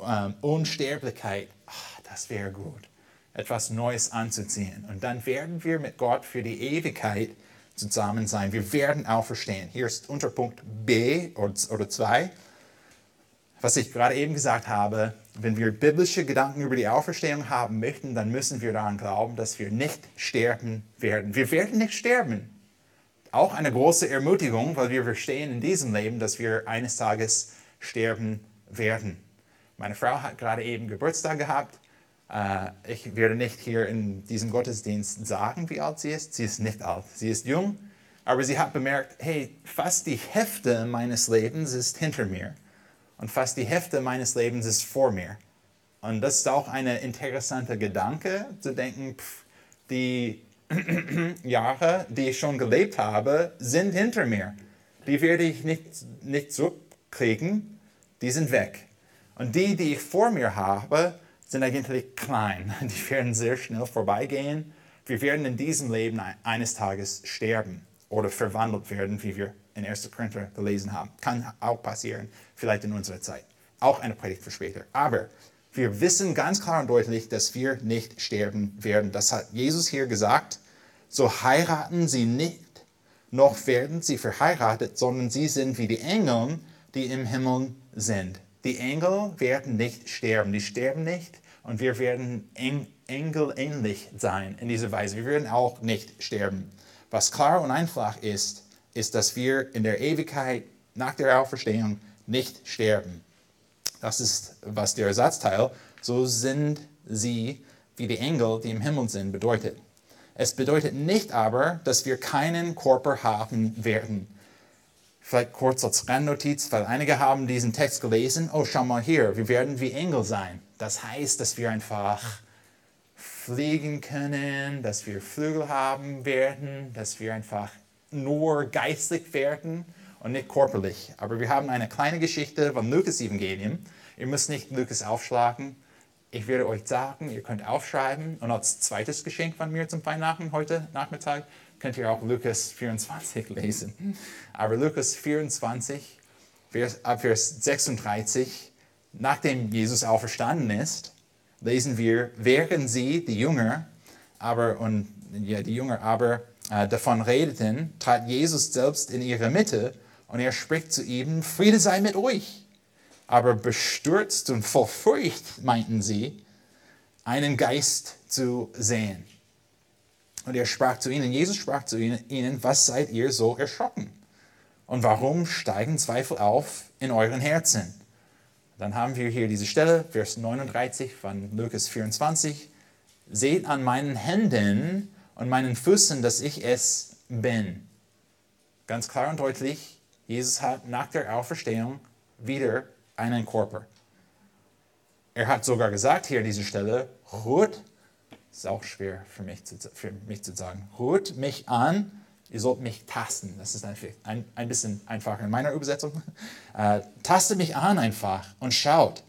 ähm, Unsterblichkeit, ach, das wäre gut. Etwas Neues anzuziehen. Und dann werden wir mit Gott für die Ewigkeit zusammen sein. Wir werden auferstehen. Hier ist Unterpunkt B oder 2 was ich gerade eben gesagt habe, wenn wir biblische Gedanken über die Auferstehung haben möchten, dann müssen wir daran glauben, dass wir nicht sterben werden. Wir werden nicht sterben. Auch eine große Ermutigung, weil wir verstehen in diesem Leben, dass wir eines Tages sterben werden. Meine Frau hat gerade eben Geburtstag gehabt. Äh, ich werde nicht hier in diesem Gottesdienst sagen, wie alt sie ist. Sie ist nicht alt. Sie ist jung, aber sie hat bemerkt, hey, fast die Hälfte meines Lebens ist hinter mir und fast die Hälfte meines Lebens ist vor mir. Und das ist auch ein interessanter Gedanke, zu denken, pff, die [clears throat] Jahre, die ich schon gelebt habe, sind hinter mir. die werde ich nicht, nicht zurückkriegen, die sind weg. Und die, die ich vor mir habe, sind eigentlich klein. [laughs] Die werden sehr schnell vorbeigehen. Wir werden in diesem Leben eines Tages sterben oder verwandelt werden, wie wir in 1. Korinther gelesen haben. Kann auch passieren, vielleicht in unserer Zeit. Auch eine Predigt für später. Aber wir wissen ganz klar und deutlich, dass wir nicht sterben werden. Das hat Jesus hier gesagt. So heiraten sie nicht, noch werden sie verheiratet, sondern sie sind wie die Engel, die im Himmel sind. Die Engel werden nicht sterben, die sterben nicht und wir werden engelähnlich sein in dieser Weise. Wir werden auch nicht sterben. Was klar und einfach ist, ist, dass wir in der Ewigkeit nach der Auferstehung nicht sterben. Das ist, was der Ersatzteil, so sind sie wie die Engel, die im Himmel sind, bedeutet. Es bedeutet nicht aber, dass wir keinen Körper haben werden. Vielleicht kurz als Randnotiz, weil einige haben diesen Text gelesen. Oh, schau mal hier, wir werden wie Engel sein. Das heißt, dass wir einfach fliegen können, dass wir Flügel haben werden, dass wir einfach nur geistig werden und nicht körperlich. Aber wir haben eine kleine Geschichte vom Lukas-Evangelium. Ihr müsst nicht Lukas aufschlagen. Ich werde euch sagen, ihr könnt aufschreiben. Und als zweites Geschenk von mir zum Weihnachten heute Nachmittag könnt ihr auch Lukas 24 lesen. Aber Lukas 24, ab Vers 36, nachdem Jesus auferstanden ist, lesen wir, während sie, die Jünger, aber, und, ja, die Jünger aber äh, davon redeten, trat Jesus selbst in ihre Mitte und er spricht zu ihnen, Friede sei mit euch. Aber bestürzt und voll Furcht meinten sie, einen Geist zu sehen. Und er sprach zu ihnen, Jesus sprach zu ihnen, was seid ihr so erschrocken? Und warum steigen Zweifel auf in euren Herzen? Dann haben wir hier diese Stelle, Vers 39 von Lukas 24. Seht an meinen Händen und meinen Füßen, dass ich es bin. Ganz klar und deutlich, Jesus hat nach der Auferstehung wieder einen Körper. Er hat sogar gesagt hier an dieser Stelle, ruht, ist auch schwer für mich zu, für mich zu sagen, ruht mich an, ihr sollt mich tasten. Das ist ein, ein, ein bisschen einfacher in meiner Übersetzung. [laughs] Äh, tastet mich an einfach und schaut.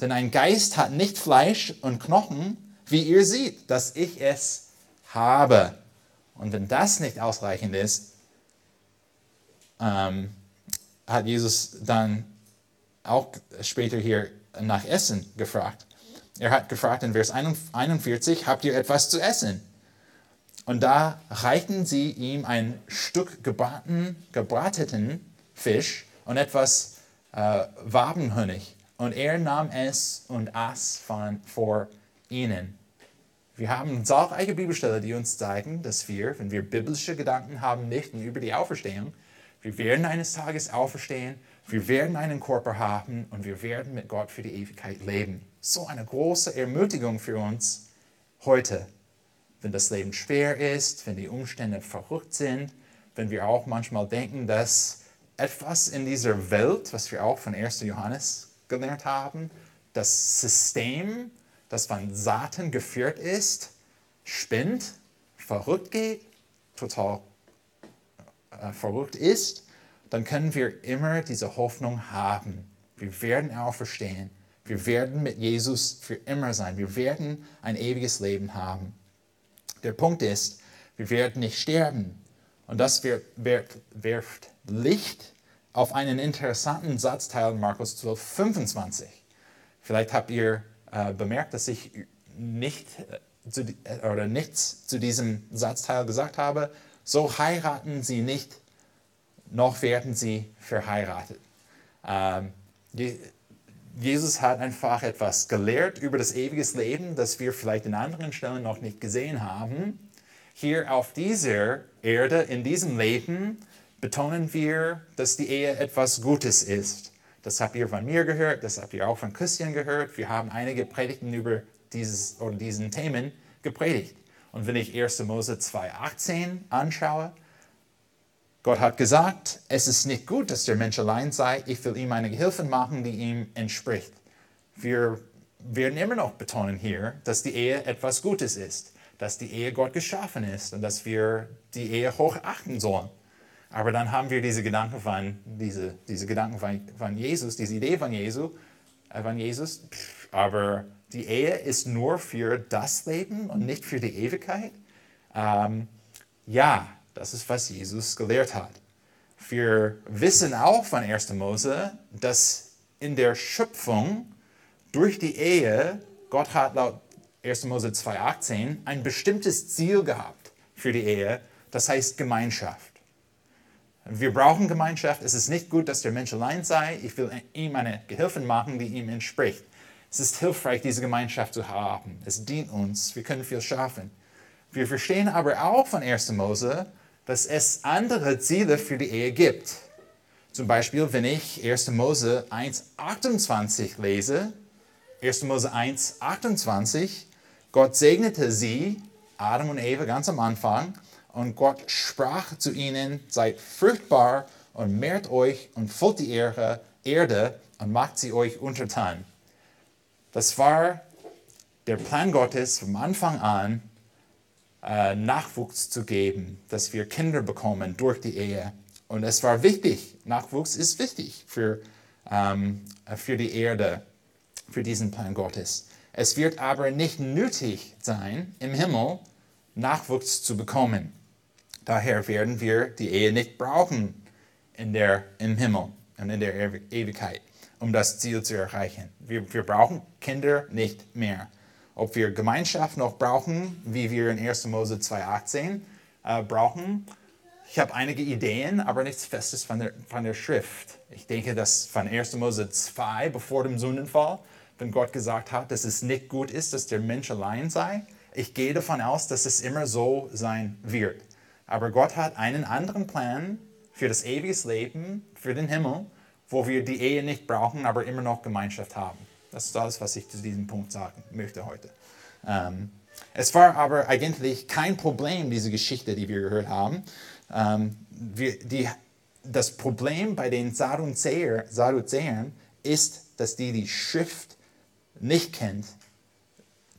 Denn ein Geist hat nicht Fleisch und Knochen, wie ihr seht, dass ich es habe. Und wenn das nicht ausreichend ist, ähm, hat Jesus dann auch später hier nach Essen gefragt. Er hat gefragt in Vers 41, habt ihr etwas zu essen? Und da reichten sie ihm ein Stück gebraten, gebrateten Fisch und etwas äh, Wabenhonig. Und er nahm es und aß von, vor ihnen. Wir haben zahlreiche Bibelstellen, die uns zeigen, dass wir, wenn wir biblische Gedanken haben, nicht über die Auferstehung, wir werden eines Tages auferstehen, wir werden einen Körper haben und wir werden mit Gott für die Ewigkeit leben. So eine große Ermutigung für uns heute, wenn das Leben schwer ist, wenn die Umstände verrückt sind, wenn wir auch manchmal denken, dass etwas in dieser Welt, was wir auch von 1. Johannes gelernt haben, das System, das von Satan geführt ist, spinnt, verrückt geht, total äh, verrückt ist, dann können wir immer diese Hoffnung haben. Wir werden auferstehen. Wir werden mit Jesus für immer sein. Wir werden ein ewiges Leben haben. Der Punkt ist, wir werden nicht sterben. Und das wirft Licht auf einen interessanten Satzteil in Markus 12, 25. Vielleicht habt ihr äh, bemerkt, dass ich nicht äh, zu, äh, oder nichts zu diesem Satzteil gesagt habe. So heiraten sie nicht, noch werden sie verheiratet. Ähm, Jesus hat einfach etwas gelehrt über das ewige Leben, das wir vielleicht in anderen Stellen noch nicht gesehen haben. Hier auf dieser Erde, in diesem Leben, betonen wir, dass die Ehe etwas Gutes ist. Das habt ihr von mir gehört, das habt ihr auch von Christian gehört. Wir haben einige Predigten über dieses oder diesen Themen gepredigt. Und wenn ich 1. Mose 2,18 anschaue, Gott hat gesagt, es ist nicht gut, dass der Mensch allein sei. Ich will ihm eine Gehilfin machen, die ihm entspricht. Wir werden immer noch betonen hier, dass die Ehe etwas Gutes ist, dass die Ehe Gott geschaffen ist und dass wir die Ehe hochachten sollen. Aber dann haben wir diese Gedanken von, diese, diese Gedanken von, von Jesus, diese Idee von, Jesu, äh, von Jesus. Aber die Ehe ist nur für das Leben und nicht für die Ewigkeit. Ähm, ja, das ist, was Jesus gelehrt hat. Wir wissen auch von 1. Mose, dass in der Schöpfung durch die Ehe, Gott hat laut 1. Mose 2,18 ein bestimmtes Ziel gehabt für die Ehe, das heißt Gemeinschaft. Wir brauchen Gemeinschaft. Es ist nicht gut, dass der Mensch allein sei. Ich will ihm eine Gehilfin machen, die ihm entspricht. Es ist hilfreich, diese Gemeinschaft zu haben. Es dient uns. Wir können viel schaffen. Wir verstehen aber auch von 1. Mose, dass es andere Ziele für die Ehe gibt. Zum Beispiel, wenn ich 1. Mose 1,28 lese, 1. Mose 1,28, Gott segnete sie, Adam und Eva ganz am Anfang, und Gott sprach zu ihnen, seid fruchtbar und mehrt euch und füllt die Erde und macht sie euch untertan. Das war der Plan Gottes vom Anfang an, Nachwuchs zu geben, dass wir Kinder bekommen durch die Ehe. Und es war wichtig, Nachwuchs ist wichtig für, ähm, für die Erde, für diesen Plan Gottes. Es wird aber nicht nötig sein, im Himmel Nachwuchs zu bekommen. Daher werden wir die Ehe nicht brauchen in der, im Himmel und in der Ewigkeit, um das Ziel zu erreichen. Wir, wir brauchen Kinder nicht mehr. Ob wir Gemeinschaft noch brauchen, wie wir in 1. Mose 2,18 äh, brauchen, ich habe einige Ideen, aber nichts Festes von der, von der Schrift. Ich denke, dass von 1. Mose 2, bevor dem Sündenfall, wenn Gott gesagt hat, dass es nicht gut ist, dass der Mensch allein sei, ich gehe davon aus, dass es immer so sein wird. Aber Gott hat einen anderen Plan für das ewige Leben, für den Himmel, wo wir die Ehe nicht brauchen, aber immer noch Gemeinschaft haben. Das ist alles, was ich zu diesem Punkt sagen möchte heute. Ähm, es war aber eigentlich kein Problem, diese Geschichte, die wir gehört haben. Ähm, wir, die, das Problem bei den Sadduzäern ist, dass die die Schrift nicht kennt.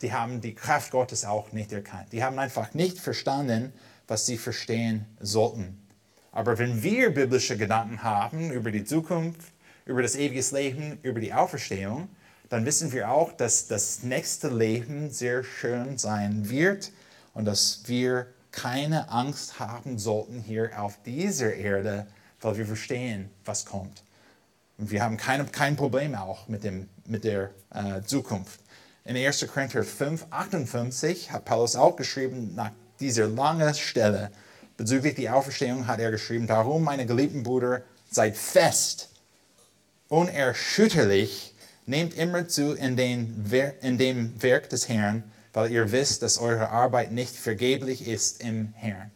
Die haben die Kraft Gottes auch nicht erkannt. Die haben einfach nicht verstanden, was sie verstehen sollten. Aber wenn wir biblische Gedanken haben über die Zukunft, über das ewige Leben, über die Auferstehung, dann wissen wir auch, dass das nächste Leben sehr schön sein wird und dass wir keine Angst haben sollten hier auf dieser Erde, weil wir verstehen, was kommt. Und wir haben keine, kein Problem auch mit, dem, mit der äh, Zukunft. In 1. Korinther 5, 58 hat Paulus auch geschrieben, nach diese lange Stelle bezüglich der Auferstehung hat er geschrieben, darum, meine geliebten Brüder, seid fest, unerschütterlich, nehmt immer zu in, in dem Werk des Herrn, weil ihr wisst, dass eure Arbeit nicht vergeblich ist im Herrn.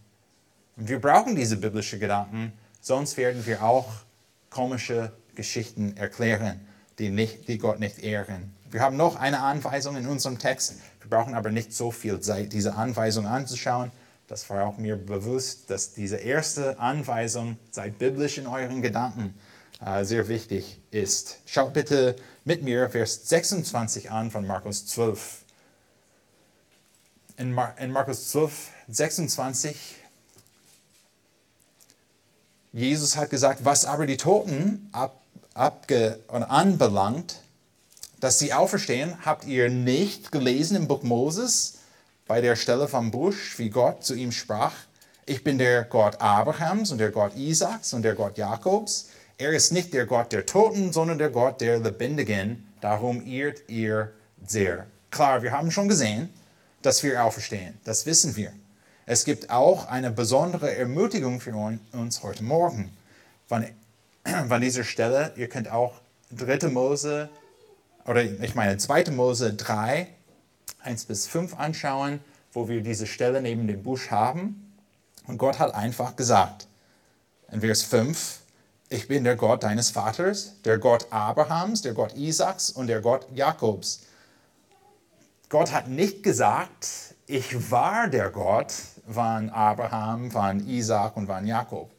Und wir brauchen diese biblischen Gedanken, sonst werden wir auch komische Geschichten erklären, die, nicht, die Gott nicht ehren. Wir haben noch eine Anweisung in unserem Text. Wir brauchen aber nicht so viel Zeit, diese Anweisung anzuschauen. Das war auch mir bewusst, dass diese erste Anweisung, seid biblisch in euren Gedanken, sehr wichtig ist. Schaut bitte mit mir Vers 26 an von Markus 12. In, Mar in Markus 12, 26, Jesus hat gesagt, was aber die Toten ab, abge, anbelangt, dass sie auferstehen, habt ihr nicht gelesen im Buch Moses bei der Stelle vom Busch, wie Gott zu ihm sprach, ich bin der Gott Abrahams und der Gott Isaaks und der Gott Jakobs. Er ist nicht der Gott der Toten, sondern der Gott der Lebendigen. Darum irrt ihr sehr. Klar, wir haben schon gesehen, dass wir auferstehen. Das wissen wir. Es gibt auch eine besondere Ermutigung für uns heute Morgen. Von, von dieser Stelle, ihr könnt auch 3. Mose oder ich meine 2. Mose 3, 1 bis 5 anschauen, wo wir diese Stelle neben dem Busch haben. Und Gott hat einfach gesagt, in Vers 5, ich bin der Gott deines Vaters, der Gott Abrahams, der Gott Isaaks und der Gott Jakobs. Gott hat nicht gesagt, ich war der Gott von Abraham, von Isaak und von Jakob.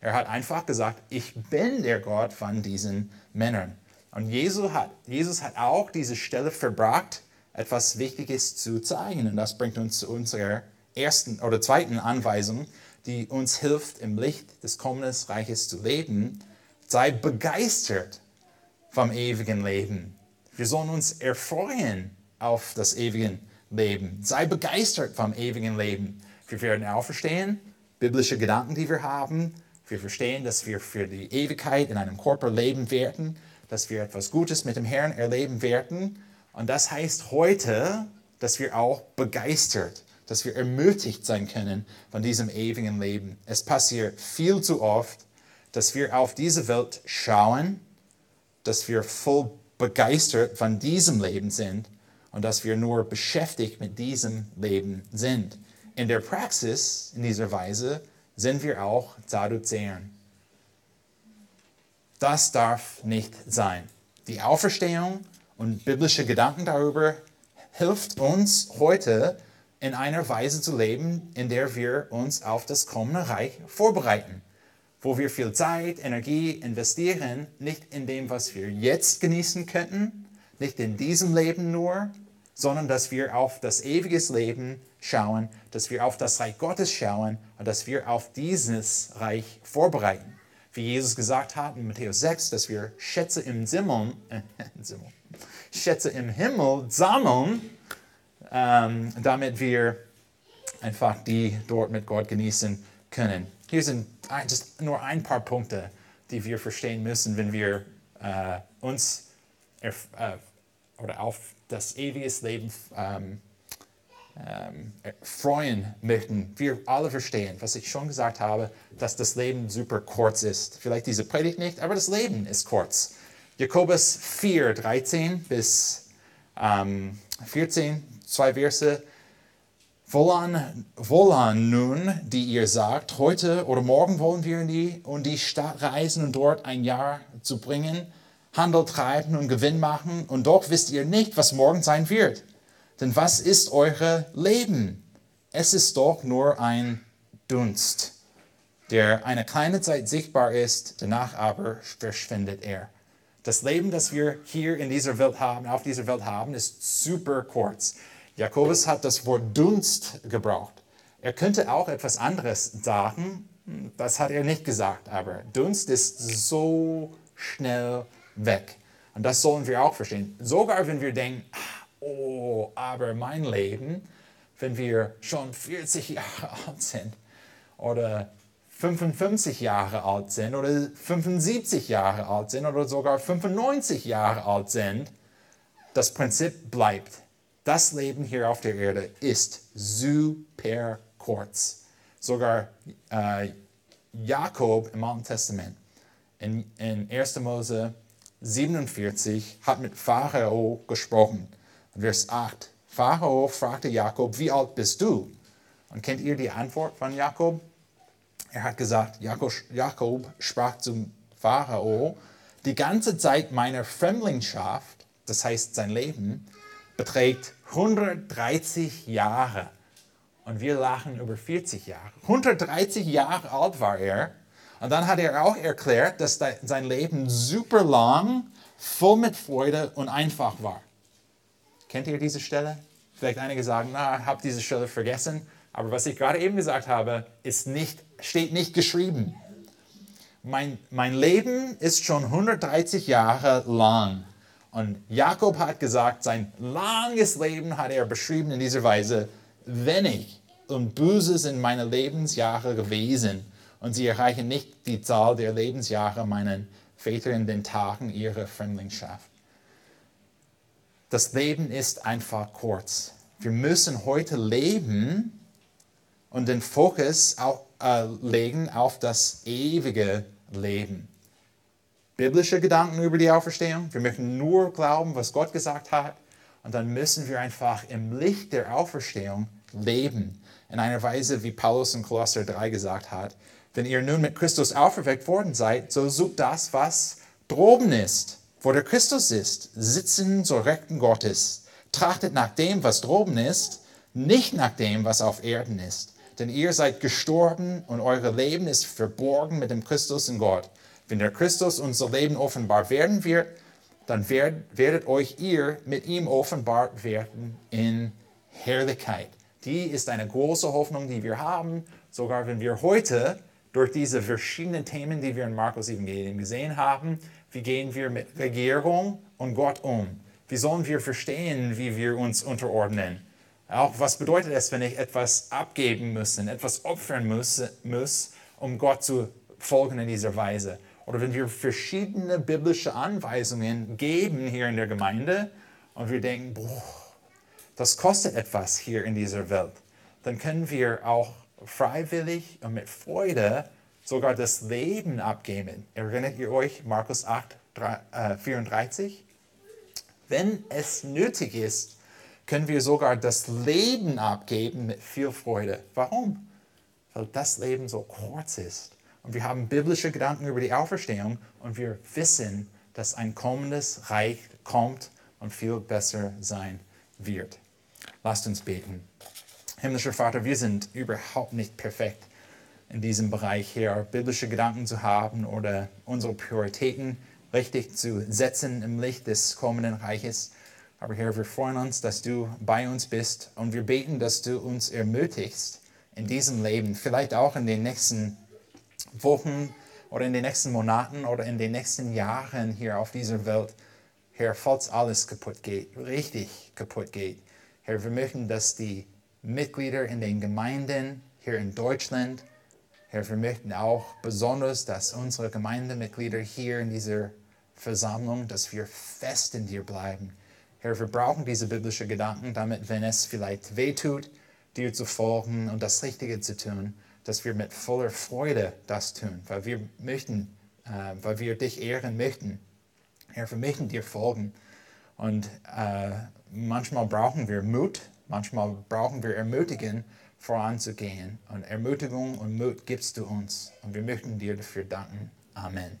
Er hat einfach gesagt, ich bin der Gott von diesen Männern. Und Jesus hat, Jesus hat auch diese Stelle verbracht, etwas Wichtiges zu zeigen. Und das bringt uns zu unserer ersten oder zweiten Anweisung, die uns hilft, im Licht des kommenden Reiches zu leben. Sei begeistert vom ewigen Leben. Wir sollen uns erfreuen auf das ewige Leben. Sei begeistert vom ewigen Leben. Wir werden auferstehen, biblische Gedanken, die wir haben. Wir verstehen, dass wir für die Ewigkeit in einem Körper leben werden, dass wir etwas Gutes mit dem Herrn erleben werden. Und das heißt heute, dass wir auch begeistert, dass wir ermutigt sein können von diesem ewigen Leben. Es passiert viel zu oft, dass wir auf diese Welt schauen, dass wir voll begeistert von diesem Leben sind und dass wir nur beschäftigt mit diesem Leben sind. In der Praxis, in dieser Weise, sind wir auch Sadduzäern. Das darf nicht sein. Die Auferstehung und biblische Gedanken darüber hilft uns heute in einer Weise zu leben, in der wir uns auf das kommende Reich vorbereiten, wo wir viel Zeit, Energie investieren, nicht in dem, was wir jetzt genießen könnten, nicht in diesem Leben nur, sondern dass wir auf das ewige Leben schauen, dass wir auf das Reich Gottes schauen und dass wir auf dieses Reich vorbereiten. Wie Jesus gesagt hat in Matthäus 6, dass wir Schätze im, Simmel, [laughs] äh, Schätze im Himmel sammeln, ähm, damit wir einfach die dort mit Gott genießen können. Hier sind ein, just nur ein paar Punkte, die wir verstehen müssen, wenn wir äh, uns äh, oder auf das ewige Leben ähm, ähm, freuen möchten. Wir alle verstehen, was ich schon gesagt habe, dass das Leben super kurz ist. Vielleicht diese Predigt nicht, aber das Leben ist kurz. Jakobus 4, 13 bis ähm, 14 zwei Verse. Wohlan, wohlan nun, die ihr sagt, heute oder morgen wollen wir in die, und die Stadt reisen und dort ein Jahr zu bringen, Handel treiben und Gewinn machen, und doch wisst ihr nicht, was morgen sein wird. Denn was ist eure Leben? Es ist doch nur ein Dunst, der eine kleine Zeit sichtbar ist, danach aber verschwindet er. Das Leben, das wir hier in dieser Welt haben, auf dieser Welt haben, ist super kurz. Jakobus hat das Wort Dunst gebraucht. Er könnte auch etwas anderes sagen, das hat er nicht gesagt, aber Dunst ist so schnell weg. Und das sollen wir auch verstehen. Sogar wenn wir denken, oh, aber mein Leben, wenn wir schon 40 [laughs] Jahre alt sind oder 55 Jahre alt sind oder 75 Jahre alt sind oder sogar 95 Jahre alt sind, das Prinzip bleibt das Leben hier auf der Erde ist super kurz. Sogar äh, Jakob im Alten Testament in, in 1. Mose 47 hat mit Pharao gesprochen. Vers 8. Pharao fragte Jakob, wie alt bist du? Und kennt ihr die Antwort von Jakob? Er hat gesagt, Jakob, Jakob sprach zum Pharao, die ganze Zeit meiner Fremdlingschaft, das heißt sein Leben, beträgt 130 Jahre. Und wir lachen über 40 Jahre. 130 Jahre alt war er. Und dann hat er auch erklärt, dass sein Leben super lang, voll mit Freude und einfach war. Kennt ihr diese Stelle? Vielleicht einige sagen, na, ich habe diese Stelle vergessen. Aber was ich gerade eben gesagt habe, ist nicht, steht nicht geschrieben. Mein, mein Leben ist schon 130 Jahre lang. Und Jakob hat gesagt, sein langes Leben hat er beschrieben in dieser Weise, wenig und böse sind meine Lebensjahre gewesen und sie erreichen nicht die Zahl der Lebensjahre meiner Väter in den Tagen ihrer Fremdlingschaft. Das Leben ist einfach kurz. Wir müssen heute leben und den Fokus auf, äh, legen auf das ewige Leben biblische Gedanken über die Auferstehung. Wir möchten nur glauben, was Gott gesagt hat. Und dann müssen wir einfach im Licht der Auferstehung leben. In einer Weise, wie Paulus in Kolosser 3 gesagt hat. Wenn ihr nun mit Christus auferweckt worden seid, so sucht das, was droben ist, wo der Christus ist, sitzen zur Rechten Gottes. Trachtet nach dem, was droben ist, nicht nach dem, was auf Erden ist. Denn ihr seid gestorben und euer Leben ist verborgen mit dem Christus in Gott. Wenn der Christus unser Leben offenbar werden wird, dann werdet euch ihr mit ihm offenbar werden in Herrlichkeit. Die ist eine große Hoffnung, die wir haben. sogar wenn wir heute durch diese verschiedenen Themen, die wir in Markus Evangelium gesehen haben, wie gehen wir mit Regierung und Gott um? Wie sollen wir verstehen, wie wir uns unterordnen? Auch was bedeutet es, wenn ich etwas abgeben muss, etwas opfern muss, muss, um Gott zu folgen in dieser Weise? Oder wenn wir verschiedene biblische Anweisungen geben hier in der Gemeinde und wir denken, boah, das kostet etwas hier in dieser Welt, dann können wir auch freiwillig und mit Freude sogar das Leben abgeben. Erinnert ihr euch Markus 8, 34? Wenn es nötig ist, können wir sogar das Leben abgeben mit viel Freude. Warum? Weil das Leben so kurz ist. Und wir haben biblische Gedanken über die Auferstehung und wir wissen, dass ein kommendes Reich kommt und viel besser sein wird. Lasst uns beten. Himmlischer Vater, wir sind überhaupt nicht perfekt in diesem Bereich hier, biblische Gedanken zu haben oder unsere Prioritäten richtig zu setzen im Licht des kommenden Reiches. Aber Herr, wir freuen uns, dass du bei uns bist und wir beten, dass du uns ermutigst in diesem Leben, vielleicht auch in den Wochen oder in den nächsten Monaten oder in den nächsten Jahren hier auf dieser Welt. Herr, falls alles kaputt geht, richtig kaputt geht. Herr, wir möchten, dass die Mitglieder in den Gemeinden hier in Deutschland, Herr, wir möchten auch besonders, dass unsere Gemeindemitglieder hier in dieser Versammlung, dass wir fest in dir bleiben. Herr, wir brauchen diese biblischen Gedanken, damit, wenn es vielleicht wehtut, dir zu folgen und das Richtige zu tun, dass wir mit voller Freude das tun, weil wir möchten, äh, weil wir dich ehren möchten. Herr, wir möchten dir folgen. Und äh, manchmal brauchen wir Mut, Manchmal brauchen wir Ermutigen, voranzugehen. Und Ermutigung und Mut gibst du uns. Und wir möchten dir dafür danken. Amen.